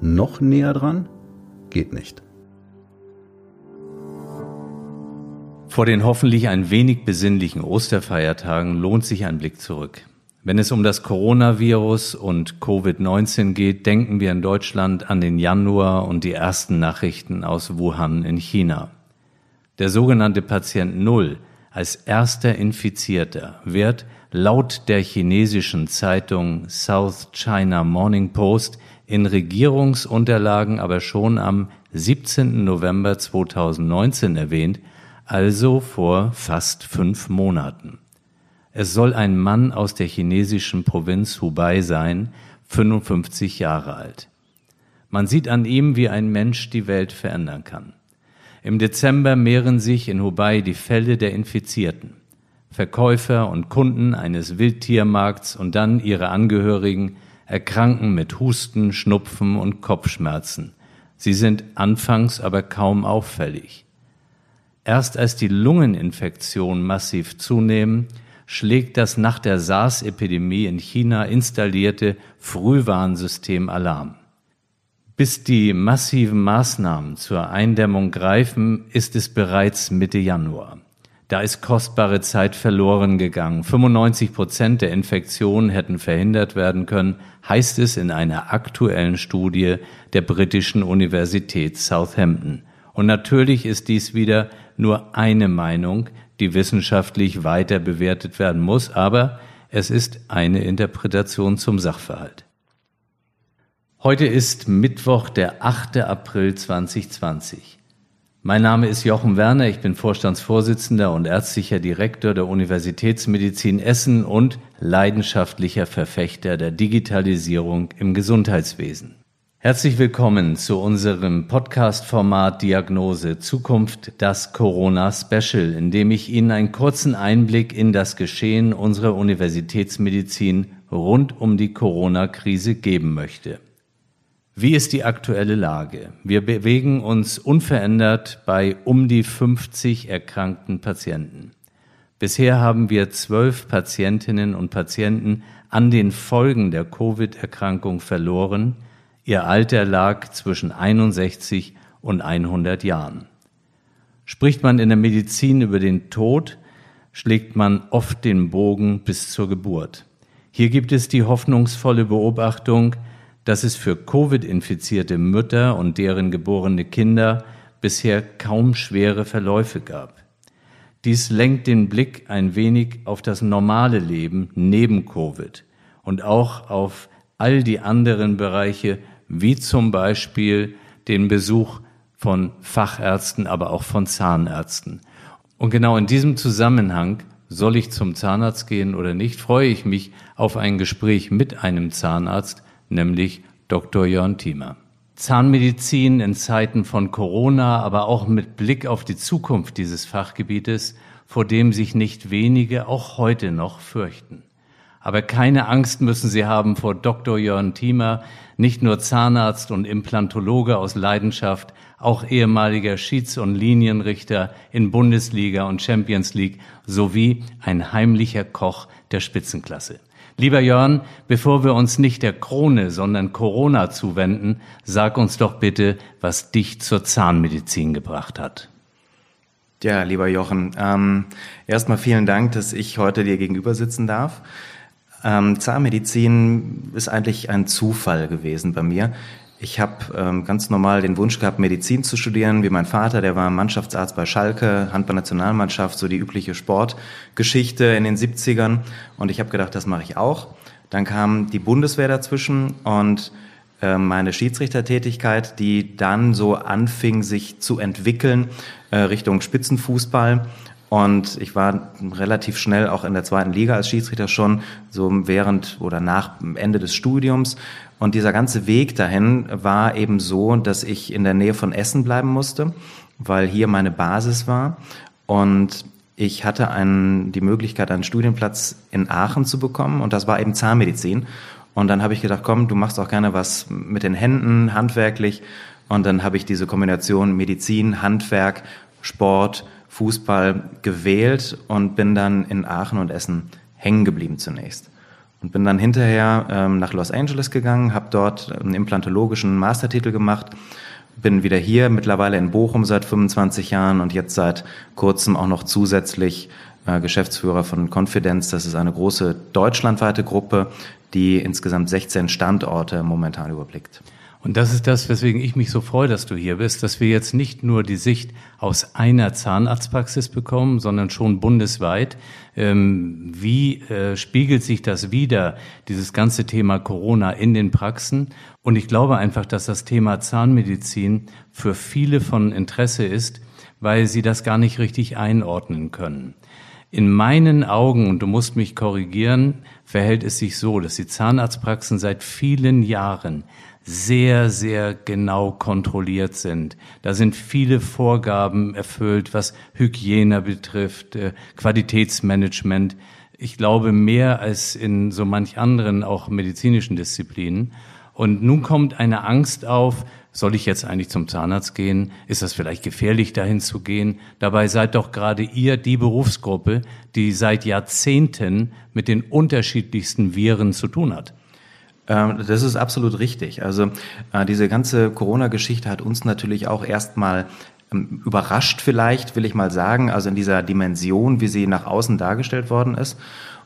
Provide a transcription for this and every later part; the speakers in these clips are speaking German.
Noch näher dran? Geht nicht. Vor den hoffentlich ein wenig besinnlichen Osterfeiertagen lohnt sich ein Blick zurück. Wenn es um das Coronavirus und Covid-19 geht, denken wir in Deutschland an den Januar und die ersten Nachrichten aus Wuhan in China. Der sogenannte Patient Null als erster Infizierter wird laut der chinesischen Zeitung South China Morning Post in Regierungsunterlagen aber schon am 17. November 2019 erwähnt, also vor fast fünf Monaten. Es soll ein Mann aus der chinesischen Provinz Hubei sein, 55 Jahre alt. Man sieht an ihm, wie ein Mensch die Welt verändern kann. Im Dezember mehren sich in Hubei die Fälle der Infizierten. Verkäufer und Kunden eines Wildtiermarkts und dann ihre Angehörigen erkranken mit Husten, Schnupfen und Kopfschmerzen. Sie sind anfangs aber kaum auffällig. Erst als die Lungeninfektionen massiv zunehmen, schlägt das nach der SARS-Epidemie in China installierte Frühwarnsystem Alarm. Bis die massiven Maßnahmen zur Eindämmung greifen, ist es bereits Mitte Januar. Da ist kostbare Zeit verloren gegangen. 95 Prozent der Infektionen hätten verhindert werden können, heißt es in einer aktuellen Studie der britischen Universität Southampton. Und natürlich ist dies wieder nur eine Meinung, die wissenschaftlich weiter bewertet werden muss, aber es ist eine Interpretation zum Sachverhalt. Heute ist Mittwoch, der 8. April 2020. Mein Name ist Jochen Werner, ich bin Vorstandsvorsitzender und ärztlicher Direktor der Universitätsmedizin Essen und leidenschaftlicher Verfechter der Digitalisierung im Gesundheitswesen. Herzlich willkommen zu unserem Podcast-Format Diagnose Zukunft, das Corona-Special, in dem ich Ihnen einen kurzen Einblick in das Geschehen unserer Universitätsmedizin rund um die Corona-Krise geben möchte. Wie ist die aktuelle Lage? Wir bewegen uns unverändert bei um die 50 erkrankten Patienten. Bisher haben wir zwölf Patientinnen und Patienten an den Folgen der Covid-Erkrankung verloren. Ihr Alter lag zwischen 61 und 100 Jahren. Spricht man in der Medizin über den Tod, schlägt man oft den Bogen bis zur Geburt. Hier gibt es die hoffnungsvolle Beobachtung, dass es für Covid-infizierte Mütter und deren geborene Kinder bisher kaum schwere Verläufe gab. Dies lenkt den Blick ein wenig auf das normale Leben neben Covid und auch auf all die anderen Bereiche, wie zum Beispiel den Besuch von Fachärzten, aber auch von Zahnärzten. Und genau in diesem Zusammenhang, soll ich zum Zahnarzt gehen oder nicht, freue ich mich auf ein Gespräch mit einem Zahnarzt, nämlich Dr. Jörn Thiemer. Zahnmedizin in Zeiten von Corona, aber auch mit Blick auf die Zukunft dieses Fachgebietes, vor dem sich nicht wenige auch heute noch fürchten. Aber keine Angst müssen Sie haben vor Dr. Jörn Thiemer, nicht nur Zahnarzt und Implantologe aus Leidenschaft, auch ehemaliger Schieds- und Linienrichter in Bundesliga und Champions League sowie ein heimlicher Koch der Spitzenklasse. Lieber Jörn, bevor wir uns nicht der Krone, sondern Corona zuwenden, sag uns doch bitte, was dich zur Zahnmedizin gebracht hat. Ja, lieber Jochen, ähm, erstmal vielen Dank, dass ich heute dir gegenüber sitzen darf. Ähm, Zahnmedizin ist eigentlich ein Zufall gewesen bei mir. Ich habe ähm, ganz normal den Wunsch gehabt, Medizin zu studieren, wie mein Vater, der war Mannschaftsarzt bei Schalke, Handball-Nationalmannschaft, so die übliche Sportgeschichte in den 70ern. Und ich habe gedacht, das mache ich auch. Dann kam die Bundeswehr dazwischen und äh, meine Schiedsrichtertätigkeit, die dann so anfing, sich zu entwickeln äh, Richtung Spitzenfußball. Und ich war relativ schnell auch in der zweiten Liga als Schiedsrichter schon, so während oder nach Ende des Studiums. Und dieser ganze Weg dahin war eben so, dass ich in der Nähe von Essen bleiben musste, weil hier meine Basis war. Und ich hatte einen, die Möglichkeit, einen Studienplatz in Aachen zu bekommen und das war eben Zahnmedizin. Und dann habe ich gedacht, komm, du machst auch gerne was mit den Händen, handwerklich. Und dann habe ich diese Kombination Medizin, Handwerk, Sport, Fußball gewählt und bin dann in Aachen und Essen hängen geblieben zunächst. Und bin dann hinterher ähm, nach Los Angeles gegangen, habe dort einen implantologischen Mastertitel gemacht bin wieder hier, mittlerweile in Bochum seit 25 Jahren und jetzt seit kurzem auch noch zusätzlich äh, Geschäftsführer von Confidence. Das ist eine große deutschlandweite Gruppe, die insgesamt 16 Standorte momentan überblickt. Und das ist das, weswegen ich mich so freue, dass du hier bist, dass wir jetzt nicht nur die Sicht aus einer Zahnarztpraxis bekommen, sondern schon bundesweit. Ähm, wie äh, spiegelt sich das wieder, dieses ganze Thema Corona in den Praxen? Und ich glaube einfach, dass das Thema Zahnmedizin für viele von Interesse ist, weil sie das gar nicht richtig einordnen können. In meinen Augen, und du musst mich korrigieren, verhält es sich so, dass die Zahnarztpraxen seit vielen Jahren sehr, sehr genau kontrolliert sind. Da sind viele Vorgaben erfüllt, was Hygiene betrifft, äh, Qualitätsmanagement. Ich glaube mehr als in so manch anderen auch medizinischen Disziplinen. Und nun kommt eine Angst auf, soll ich jetzt eigentlich zum Zahnarzt gehen? Ist das vielleicht gefährlich, dahin zu gehen? Dabei seid doch gerade ihr die Berufsgruppe, die seit Jahrzehnten mit den unterschiedlichsten Viren zu tun hat. Ähm, das ist absolut richtig. Also äh, diese ganze Corona-Geschichte hat uns natürlich auch erstmal ähm, überrascht vielleicht, will ich mal sagen, also in dieser Dimension, wie sie nach außen dargestellt worden ist.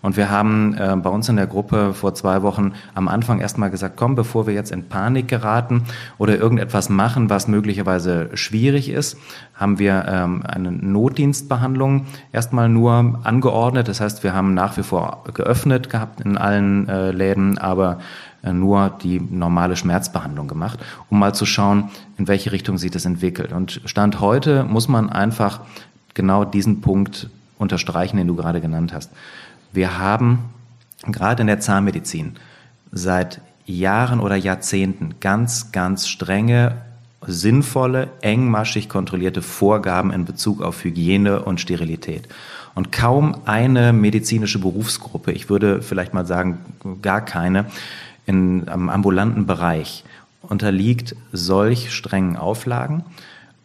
Und wir haben äh, bei uns in der Gruppe vor zwei Wochen am Anfang erstmal gesagt, komm, bevor wir jetzt in Panik geraten oder irgendetwas machen, was möglicherweise schwierig ist, haben wir ähm, eine Notdienstbehandlung erstmal nur angeordnet. Das heißt, wir haben nach wie vor geöffnet gehabt in allen äh, Läden, aber nur die normale Schmerzbehandlung gemacht, um mal zu schauen, in welche Richtung sich das entwickelt. Und Stand heute muss man einfach genau diesen Punkt unterstreichen, den du gerade genannt hast. Wir haben gerade in der Zahnmedizin seit Jahren oder Jahrzehnten ganz, ganz strenge, sinnvolle, engmaschig kontrollierte Vorgaben in Bezug auf Hygiene und Sterilität. Und kaum eine medizinische Berufsgruppe, ich würde vielleicht mal sagen gar keine, in, am ambulanten Bereich unterliegt solch strengen Auflagen,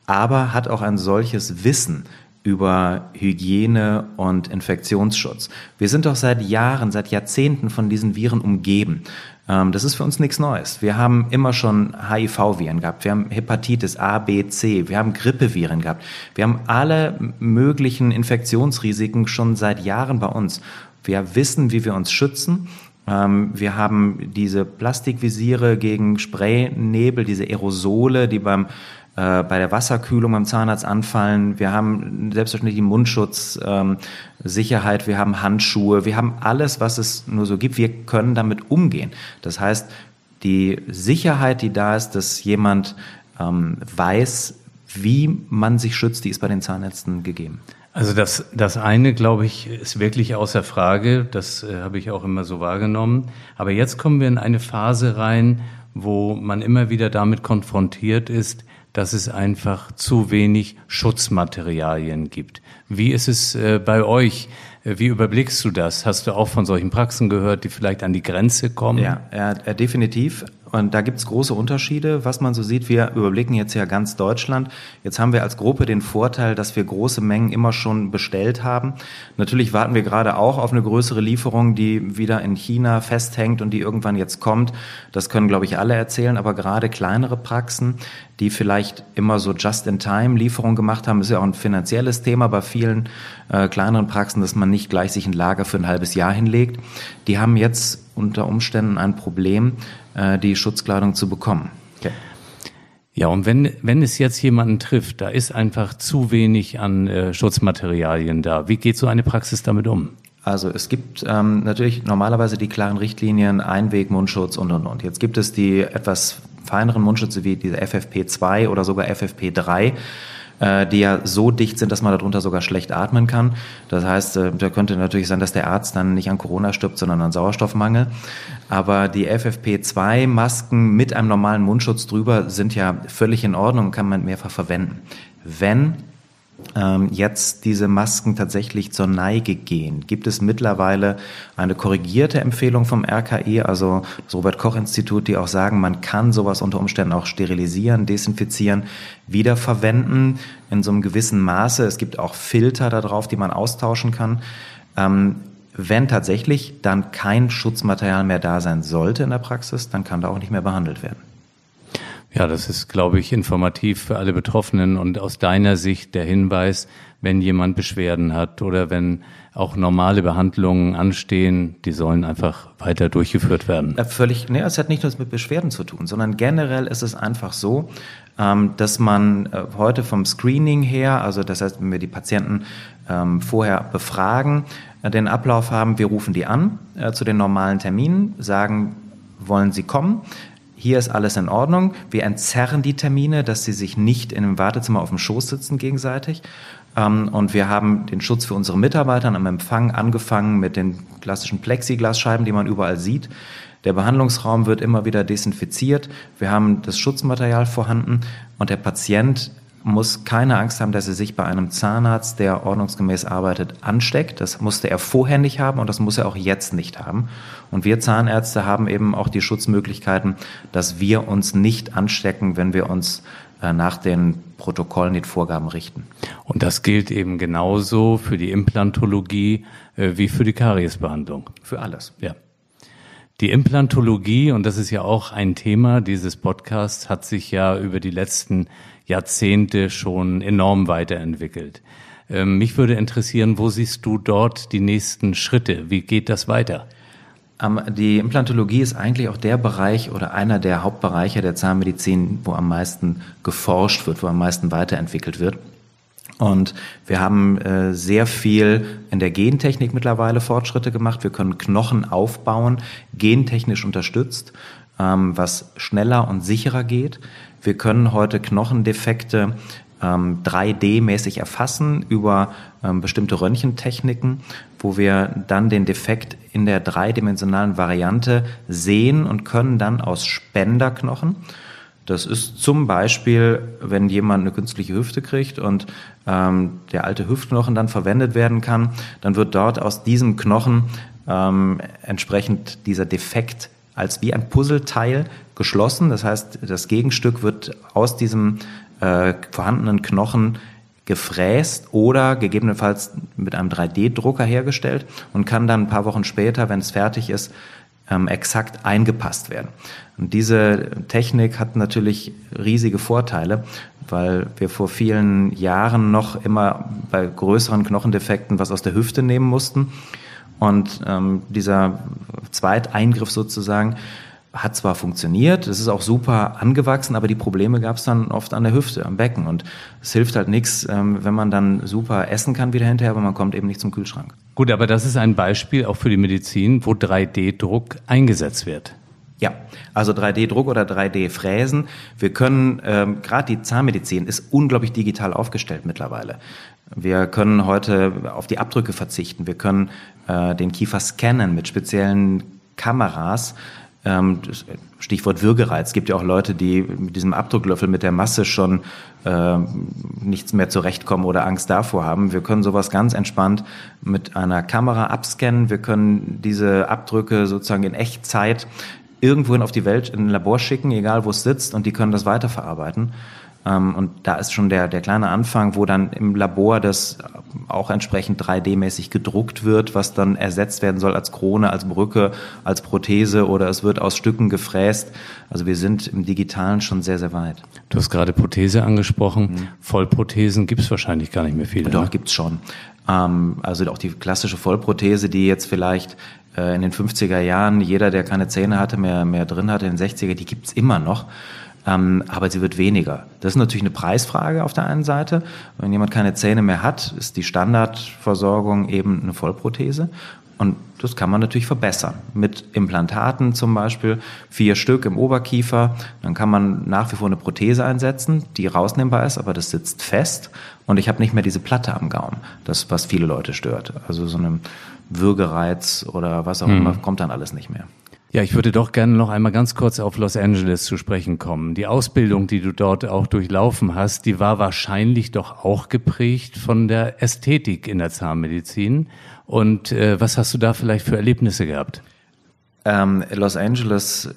aber hat auch ein solches Wissen über Hygiene und Infektionsschutz. Wir sind doch seit Jahren, seit Jahrzehnten von diesen Viren umgeben. Ähm, das ist für uns nichts Neues. Wir haben immer schon HIV-Viren gehabt, wir haben Hepatitis A, B, C, wir haben Grippeviren gehabt, wir haben alle möglichen Infektionsrisiken schon seit Jahren bei uns. Wir wissen, wie wir uns schützen. Ähm, wir haben diese Plastikvisiere gegen Spraynebel, diese Aerosole, die beim äh, bei der Wasserkühlung beim Zahnarzt anfallen. Wir haben selbstverständlich die Mundschutz, ähm, Sicherheit, wir haben Handschuhe, wir haben alles, was es nur so gibt. Wir können damit umgehen. Das heißt, die Sicherheit, die da ist, dass jemand ähm, weiß, wie man sich schützt, die ist bei den Zahnärzten gegeben. Also das, das eine, glaube ich, ist wirklich außer Frage. Das äh, habe ich auch immer so wahrgenommen. Aber jetzt kommen wir in eine Phase rein, wo man immer wieder damit konfrontiert ist, dass es einfach zu wenig Schutzmaterialien gibt. Wie ist es äh, bei euch? Äh, wie überblickst du das? Hast du auch von solchen Praxen gehört, die vielleicht an die Grenze kommen? Ja, ja definitiv. Und da gibt's große Unterschiede, was man so sieht. Wir überblicken jetzt ja ganz Deutschland. Jetzt haben wir als Gruppe den Vorteil, dass wir große Mengen immer schon bestellt haben. Natürlich warten wir gerade auch auf eine größere Lieferung, die wieder in China festhängt und die irgendwann jetzt kommt. Das können, glaube ich, alle erzählen. Aber gerade kleinere Praxen, die vielleicht immer so Just-in-Time-Lieferung gemacht haben, ist ja auch ein finanzielles Thema bei vielen äh, kleineren Praxen, dass man nicht gleich sich ein Lager für ein halbes Jahr hinlegt. Die haben jetzt unter Umständen ein Problem, äh, die Schutzkleidung zu bekommen. Okay. Ja, und wenn, wenn es jetzt jemanden trifft, da ist einfach zu wenig an äh, Schutzmaterialien da. Wie geht so eine Praxis damit um? Also es gibt ähm, natürlich normalerweise die klaren Richtlinien, Einweg, Mundschutz und und und. Jetzt gibt es die etwas feineren Mundschütze wie diese FFP2 oder sogar FFP3 äh, die ja so dicht sind, dass man darunter sogar schlecht atmen kann. Das heißt, äh, da könnte natürlich sein, dass der Arzt dann nicht an Corona stirbt, sondern an Sauerstoffmangel. Aber die FFP2-Masken mit einem normalen Mundschutz drüber sind ja völlig in Ordnung und kann man mehrfach verwenden. Wenn jetzt diese Masken tatsächlich zur Neige gehen? Gibt es mittlerweile eine korrigierte Empfehlung vom RKI, also das Robert Koch Institut, die auch sagen, man kann sowas unter Umständen auch sterilisieren, desinfizieren, wiederverwenden in so einem gewissen Maße. Es gibt auch Filter darauf, die man austauschen kann. Ähm, wenn tatsächlich dann kein Schutzmaterial mehr da sein sollte in der Praxis, dann kann da auch nicht mehr behandelt werden. Ja, das ist, glaube ich, informativ für alle Betroffenen und aus deiner Sicht der Hinweis, wenn jemand Beschwerden hat oder wenn auch normale Behandlungen anstehen, die sollen einfach weiter durchgeführt werden. Ja, völlig, nee, es hat nicht nur mit Beschwerden zu tun, sondern generell ist es einfach so, ähm, dass man äh, heute vom Screening her, also das heißt, wenn wir die Patienten ähm, vorher befragen, äh, den Ablauf haben, wir rufen die an äh, zu den normalen Terminen, sagen, wollen Sie kommen? Hier ist alles in Ordnung. Wir entzerren die Termine, dass sie sich nicht in einem Wartezimmer auf dem Schoß sitzen gegenseitig. Ähm, und wir haben den Schutz für unsere Mitarbeiter am Empfang angefangen mit den klassischen Plexiglasscheiben, die man überall sieht. Der Behandlungsraum wird immer wieder desinfiziert. Wir haben das Schutzmaterial vorhanden und der Patient muss keine Angst haben, dass er sich bei einem Zahnarzt, der ordnungsgemäß arbeitet, ansteckt. Das musste er vorher nicht haben und das muss er auch jetzt nicht haben. Und wir Zahnärzte haben eben auch die Schutzmöglichkeiten, dass wir uns nicht anstecken, wenn wir uns äh, nach den Protokollen, den Vorgaben richten. Und das gilt eben genauso für die Implantologie äh, wie für die Kariesbehandlung. Für alles. Ja. Die Implantologie, und das ist ja auch ein Thema dieses Podcasts, hat sich ja über die letzten Jahrzehnte schon enorm weiterentwickelt. Ähm, mich würde interessieren, wo siehst du dort die nächsten Schritte? Wie geht das weiter? Die Implantologie ist eigentlich auch der Bereich oder einer der Hauptbereiche der Zahnmedizin, wo am meisten geforscht wird, wo am meisten weiterentwickelt wird. Und wir haben äh, sehr viel in der Gentechnik mittlerweile Fortschritte gemacht. Wir können Knochen aufbauen, gentechnisch unterstützt, ähm, was schneller und sicherer geht. Wir können heute Knochendefekte ähm, 3D-mäßig erfassen über ähm, bestimmte Röntgentechniken, wo wir dann den Defekt in der dreidimensionalen Variante sehen und können dann aus Spenderknochen, das ist zum Beispiel, wenn jemand eine künstliche Hüfte kriegt und ähm, der alte Hüftknochen dann verwendet werden kann, dann wird dort aus diesem Knochen ähm, entsprechend dieser Defekt als wie ein Puzzleteil geschlossen. Das heißt, das Gegenstück wird aus diesem äh, vorhandenen Knochen gefräst oder gegebenenfalls mit einem 3D-Drucker hergestellt und kann dann ein paar Wochen später, wenn es fertig ist, ähm, exakt eingepasst werden. Und diese Technik hat natürlich riesige Vorteile, weil wir vor vielen Jahren noch immer bei größeren Knochendefekten was aus der Hüfte nehmen mussten. Und ähm, dieser Zweiteingriff sozusagen hat zwar funktioniert, es ist auch super angewachsen, aber die Probleme gab es dann oft an der Hüfte, am Becken. Und es hilft halt nichts, ähm, wenn man dann super essen kann wieder hinterher, aber man kommt eben nicht zum Kühlschrank. Gut, aber das ist ein Beispiel auch für die Medizin, wo 3D-Druck eingesetzt wird. Ja, also 3D-Druck oder 3D-Fräsen. Wir können, ähm, gerade die Zahnmedizin ist unglaublich digital aufgestellt mittlerweile. Wir können heute auf die Abdrücke verzichten. Wir können äh, den Kiefer scannen mit speziellen Kameras. Ähm, Stichwort Würgereiz. Es gibt ja auch Leute, die mit diesem Abdrucklöffel, mit der Masse schon äh, nichts mehr zurechtkommen oder Angst davor haben. Wir können sowas ganz entspannt mit einer Kamera abscannen. Wir können diese Abdrücke sozusagen in Echtzeit irgendwohin auf die Welt in ein Labor schicken, egal wo es sitzt, und die können das weiterverarbeiten. Ähm, und da ist schon der, der kleine Anfang, wo dann im Labor das auch entsprechend 3D-mäßig gedruckt wird, was dann ersetzt werden soll als Krone, als Brücke, als Prothese oder es wird aus Stücken gefräst. Also wir sind im Digitalen schon sehr, sehr weit. Du hast gerade Prothese angesprochen. Mhm. Vollprothesen gibt es wahrscheinlich gar nicht mehr viele. Doch, ne? gibt's schon. Ähm, also auch die klassische Vollprothese, die jetzt vielleicht äh, in den 50er Jahren jeder, der keine Zähne hatte, mehr, mehr drin hatte, in den 60er, die gibt's immer noch. Ähm, aber sie wird weniger. Das ist natürlich eine Preisfrage auf der einen Seite. Wenn jemand keine Zähne mehr hat, ist die Standardversorgung eben eine Vollprothese. Und das kann man natürlich verbessern. Mit Implantaten zum Beispiel, vier Stück im Oberkiefer. Dann kann man nach wie vor eine Prothese einsetzen, die rausnehmbar ist, aber das sitzt fest. Und ich habe nicht mehr diese Platte am Gaumen, das, was viele Leute stört. Also so einem Würgereiz oder was auch hm. immer, kommt dann alles nicht mehr. Ja, ich würde doch gerne noch einmal ganz kurz auf Los Angeles zu sprechen kommen. Die Ausbildung, die du dort auch durchlaufen hast, die war wahrscheinlich doch auch geprägt von der Ästhetik in der Zahnmedizin. Und äh, was hast du da vielleicht für Erlebnisse gehabt? Ähm, Los Angeles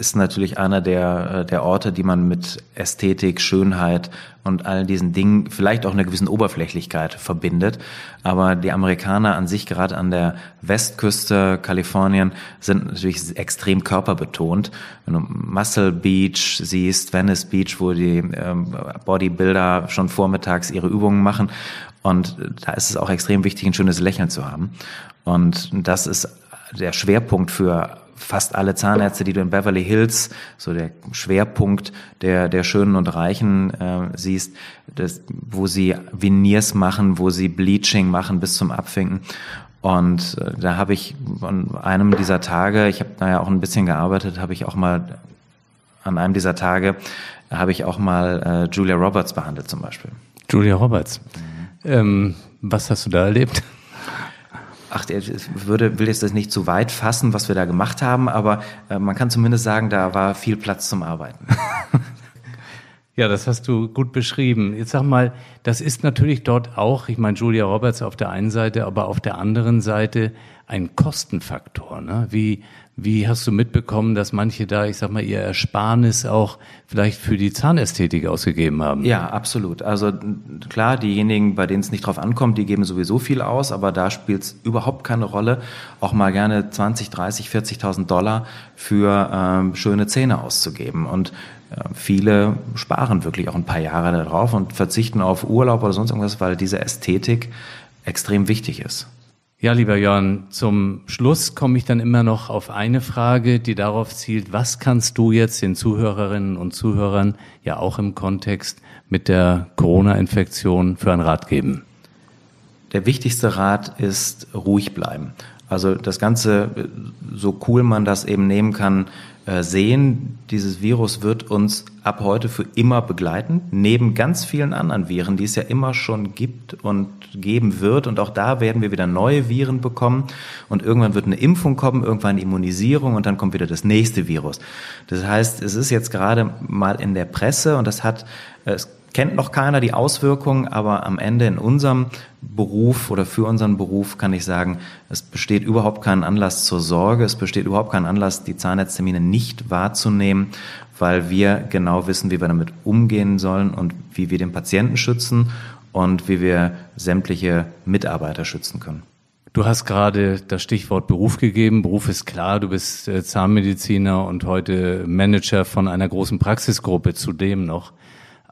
ist natürlich einer der, äh, der Orte, die man mit Ästhetik, Schönheit und all diesen Dingen, vielleicht auch einer gewissen Oberflächlichkeit verbindet. Aber die Amerikaner an sich, gerade an der Westküste Kalifornien, sind natürlich extrem körperbetont. Wenn du Muscle Beach siehst, Venice Beach, wo die ähm, Bodybuilder schon vormittags ihre Übungen machen. Und da ist es auch extrem wichtig, ein schönes Lächeln zu haben. Und das ist der Schwerpunkt für fast alle Zahnärzte, die du in Beverly Hills, so der Schwerpunkt der, der Schönen und Reichen äh, siehst, das, wo sie Veneers machen, wo sie Bleaching machen bis zum Abfinken. Und äh, da habe ich an einem dieser Tage, ich habe da ja auch ein bisschen gearbeitet, habe ich auch mal an einem dieser Tage habe ich auch mal äh, Julia Roberts behandelt zum Beispiel. Julia Roberts. Mhm. Ähm, was hast du da erlebt? Ach, ich würde, will jetzt das nicht zu weit fassen, was wir da gemacht haben, aber äh, man kann zumindest sagen, da war viel Platz zum Arbeiten. Ja, das hast du gut beschrieben. Jetzt sag mal, das ist natürlich dort auch, ich meine, Julia Roberts auf der einen Seite, aber auf der anderen Seite ein Kostenfaktor. Ne? Wie, wie hast du mitbekommen, dass manche da, ich sag mal, ihr Ersparnis auch vielleicht für die Zahnästhetik ausgegeben haben? Ja, absolut. Also klar, diejenigen, bei denen es nicht drauf ankommt, die geben sowieso viel aus, aber da spielt es überhaupt keine Rolle, auch mal gerne 20, 30, 40.000 Dollar für ähm, schöne Zähne auszugeben. Und äh, viele sparen wirklich auch ein paar Jahre darauf und verzichten auf Urlaub oder sonst irgendwas, weil diese Ästhetik extrem wichtig ist. Ja, lieber Jörn, zum Schluss komme ich dann immer noch auf eine Frage, die darauf zielt, was kannst du jetzt den Zuhörerinnen und Zuhörern ja auch im Kontext mit der Corona-Infektion für einen Rat geben? Der wichtigste Rat ist ruhig bleiben. Also das Ganze, so cool man das eben nehmen kann, äh, sehen, dieses Virus wird uns ab heute für immer begleiten, neben ganz vielen anderen Viren, die es ja immer schon gibt und geben wird. Und auch da werden wir wieder neue Viren bekommen. Und irgendwann wird eine Impfung kommen, irgendwann eine Immunisierung und dann kommt wieder das nächste Virus. Das heißt, es ist jetzt gerade mal in der Presse und das hat, es kennt noch keiner die Auswirkungen, aber am Ende in unserem Beruf oder für unseren Beruf kann ich sagen, es besteht überhaupt keinen Anlass zur Sorge, es besteht überhaupt keinen Anlass, die Zahnarzttermine nicht wahrzunehmen, weil wir genau wissen, wie wir damit umgehen sollen und wie wir den Patienten schützen und wie wir sämtliche Mitarbeiter schützen können. Du hast gerade das Stichwort Beruf gegeben. Beruf ist klar, du bist äh, Zahnmediziner und heute Manager von einer großen Praxisgruppe zudem noch.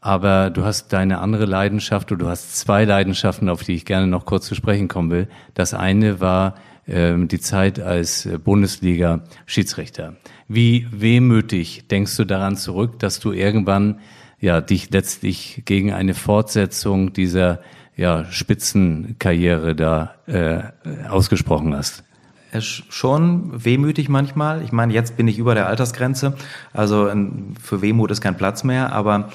Aber du hast deine andere Leidenschaft und du hast zwei Leidenschaften, auf die ich gerne noch kurz zu sprechen kommen will. Das eine war ähm, die Zeit als äh, Bundesliga-Schiedsrichter. Wie wehmütig denkst du daran zurück, dass du irgendwann ja dich letztlich gegen eine Fortsetzung dieser ja, Spitzenkarriere da äh, ausgesprochen hast? Schon wehmütig manchmal. Ich meine, jetzt bin ich über der Altersgrenze, also für Wehmut ist kein Platz mehr, aber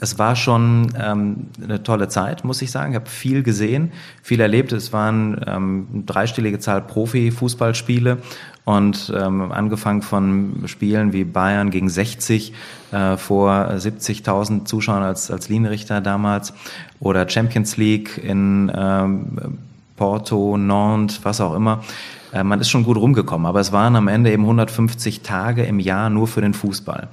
es war schon ähm, eine tolle Zeit, muss ich sagen. Ich habe viel gesehen, viel erlebt. Es waren ähm, dreistellige Zahl Profi-Fußballspiele und ähm, angefangen von Spielen wie Bayern gegen 60 äh, vor 70.000 Zuschauern als, als Linienrichter damals oder Champions League in ähm, Porto, Nantes, was auch immer. Äh, man ist schon gut rumgekommen, aber es waren am Ende eben 150 Tage im Jahr nur für den Fußball.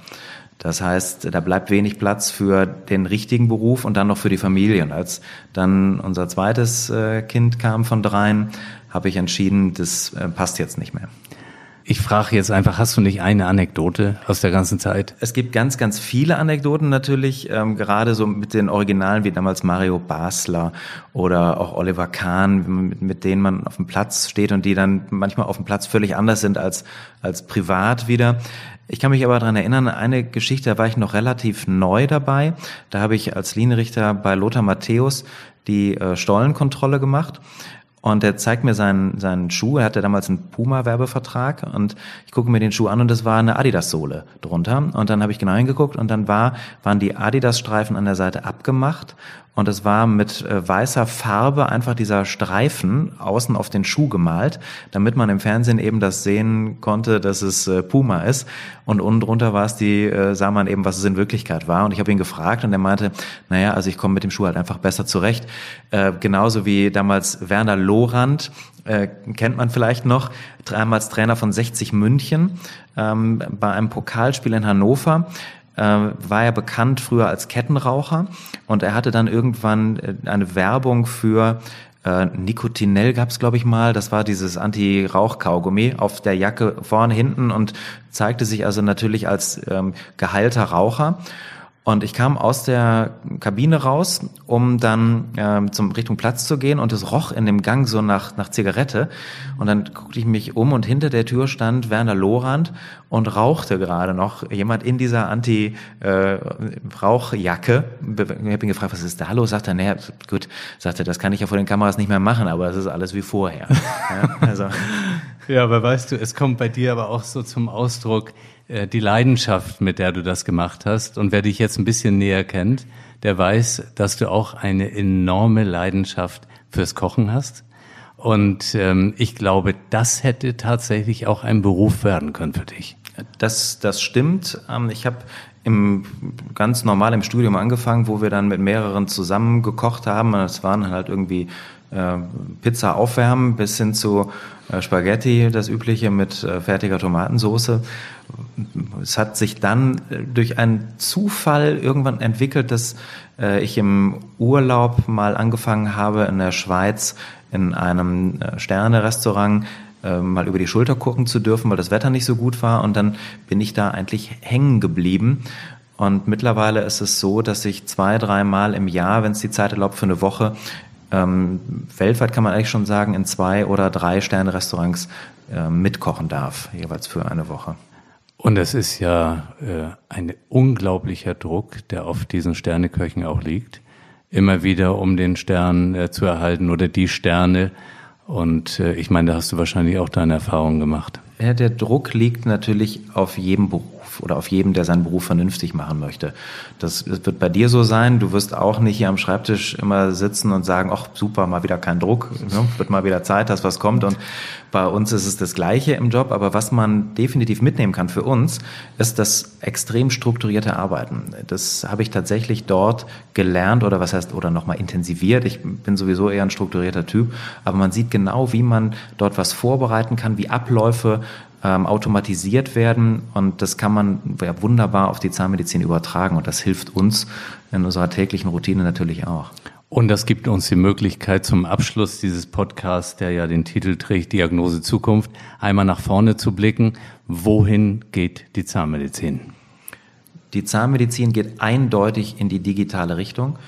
Das heißt, da bleibt wenig Platz für den richtigen Beruf und dann noch für die Familie. Und als dann unser zweites äh, Kind kam von dreien, habe ich entschieden, das äh, passt jetzt nicht mehr. Ich frage jetzt einfach, hast du nicht eine Anekdote aus der ganzen Zeit? Es gibt ganz, ganz viele Anekdoten natürlich, ähm, gerade so mit den Originalen wie damals Mario Basler oder auch Oliver Kahn, mit, mit, denen man auf dem Platz steht und die dann manchmal auf dem Platz völlig anders sind als, als privat wieder. Ich kann mich aber daran erinnern, eine Geschichte, da war ich noch relativ neu dabei. Da habe ich als Linienrichter bei Lothar Matthäus die äh, Stollenkontrolle gemacht. Und er zeigt mir seinen, seinen Schuh. Er hatte damals einen Puma-Werbevertrag und ich gucke mir den Schuh an und es war eine Adidas-Sohle drunter. Und dann habe ich genau hingeguckt und dann war, waren die Adidas-Streifen an der Seite abgemacht und es war mit äh, weißer Farbe einfach dieser Streifen außen auf den Schuh gemalt, damit man im Fernsehen eben das sehen konnte, dass es äh, Puma ist. Und unten drunter war es die, äh, sah man eben, was es in Wirklichkeit war. Und ich habe ihn gefragt und er meinte, naja, also ich komme mit dem Schuh halt einfach besser zurecht. Äh, genauso wie damals Werner Lorand, äh, kennt man vielleicht noch, damals Trainer von 60 München, ähm, bei einem Pokalspiel in Hannover äh, war er bekannt früher als Kettenraucher und er hatte dann irgendwann äh, eine Werbung für äh, Nicotinell gab es, glaube ich, mal. Das war dieses Anti-Rauch-Kaugummi auf der Jacke vorne, hinten und zeigte sich also natürlich als ähm, geheilter Raucher. Und ich kam aus der Kabine raus, um dann ähm, zum Richtung Platz zu gehen und es roch in dem Gang so nach, nach Zigarette. Und dann guckte ich mich um und hinter der Tür stand Werner Lorand und rauchte gerade noch jemand in dieser Anti-Rauchjacke. Äh, ich habe ihn gefragt, was ist da los? Sagt er, naja, gut, sagte, das kann ich ja vor den Kameras nicht mehr machen, aber es ist alles wie vorher. ja, also. ja, aber weißt du, es kommt bei dir aber auch so zum Ausdruck, die Leidenschaft, mit der du das gemacht hast. Und wer dich jetzt ein bisschen näher kennt, der weiß, dass du auch eine enorme Leidenschaft fürs Kochen hast. Und ähm, ich glaube, das hätte tatsächlich auch ein Beruf werden können für dich. Das, das stimmt. Ähm, ich habe im ganz normal im Studium angefangen, wo wir dann mit mehreren zusammen gekocht haben. Es waren halt irgendwie äh, Pizza aufwärmen bis hin zu äh, Spaghetti, das übliche mit äh, fertiger Tomatensoße. Es hat sich dann durch einen Zufall irgendwann entwickelt, dass ich im Urlaub mal angefangen habe in der Schweiz in einem Sterne-Restaurant mal über die Schulter gucken zu dürfen, weil das Wetter nicht so gut war. Und dann bin ich da eigentlich hängen geblieben. Und mittlerweile ist es so, dass ich zwei, dreimal im Jahr, wenn es die Zeit erlaubt, für eine Woche ähm, weltweit kann man eigentlich schon sagen, in zwei oder drei Sterne-Restaurants äh, mitkochen darf, jeweils für eine Woche. Und es ist ja äh, ein unglaublicher Druck, der auf diesen Sterneköchen auch liegt, immer wieder um den Stern äh, zu erhalten oder die Sterne. Und äh, ich meine, da hast du wahrscheinlich auch deine Erfahrungen gemacht. Ja, der Druck liegt natürlich auf jedem Beruf oder auf jedem, der seinen Beruf vernünftig machen möchte. Das wird bei dir so sein. Du wirst auch nicht hier am Schreibtisch immer sitzen und sagen, ach super, mal wieder kein Druck, ne? wird mal wieder Zeit, dass was kommt. Und bei uns ist es das Gleiche im Job. Aber was man definitiv mitnehmen kann für uns, ist das extrem strukturierte Arbeiten. Das habe ich tatsächlich dort gelernt oder was heißt, oder nochmal intensiviert. Ich bin sowieso eher ein strukturierter Typ. Aber man sieht genau, wie man dort was vorbereiten kann, wie Abläufe ähm, automatisiert werden und das kann man ja, wunderbar auf die Zahnmedizin übertragen und das hilft uns in unserer täglichen Routine natürlich auch. Und das gibt uns die Möglichkeit zum Abschluss dieses Podcasts, der ja den Titel trägt Diagnose Zukunft, einmal nach vorne zu blicken. Wohin geht die Zahnmedizin? Die Zahnmedizin geht eindeutig in die digitale Richtung.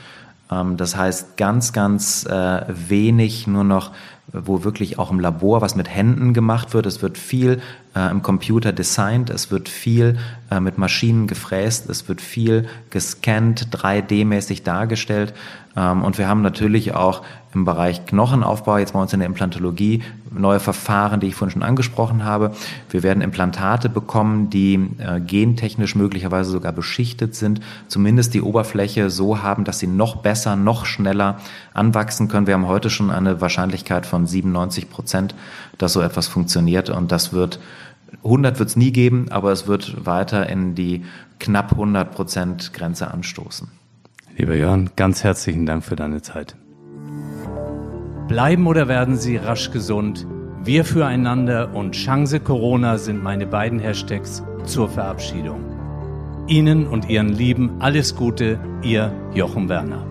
Ähm, das heißt ganz, ganz äh, wenig nur noch wo wirklich auch im Labor was mit Händen gemacht wird. Es wird viel äh, im Computer designt, es wird viel äh, mit Maschinen gefräst, es wird viel gescannt, 3D-mäßig dargestellt. Ähm, und wir haben natürlich auch im Bereich Knochenaufbau, jetzt bei uns in der Implantologie, neue Verfahren, die ich vorhin schon angesprochen habe. Wir werden Implantate bekommen, die äh, gentechnisch möglicherweise sogar beschichtet sind, zumindest die Oberfläche so haben, dass sie noch besser, noch schneller anwachsen können. Wir haben heute schon eine Wahrscheinlichkeit von 97 Prozent, dass so etwas funktioniert und das wird 100 wird es nie geben, aber es wird weiter in die knapp 100 Prozent Grenze anstoßen. Lieber Jörn, ganz herzlichen Dank für deine Zeit. Bleiben oder werden Sie rasch gesund? Wir füreinander und Chance Corona sind meine beiden Hashtags zur Verabschiedung. Ihnen und Ihren Lieben alles Gute, Ihr Jochen Werner.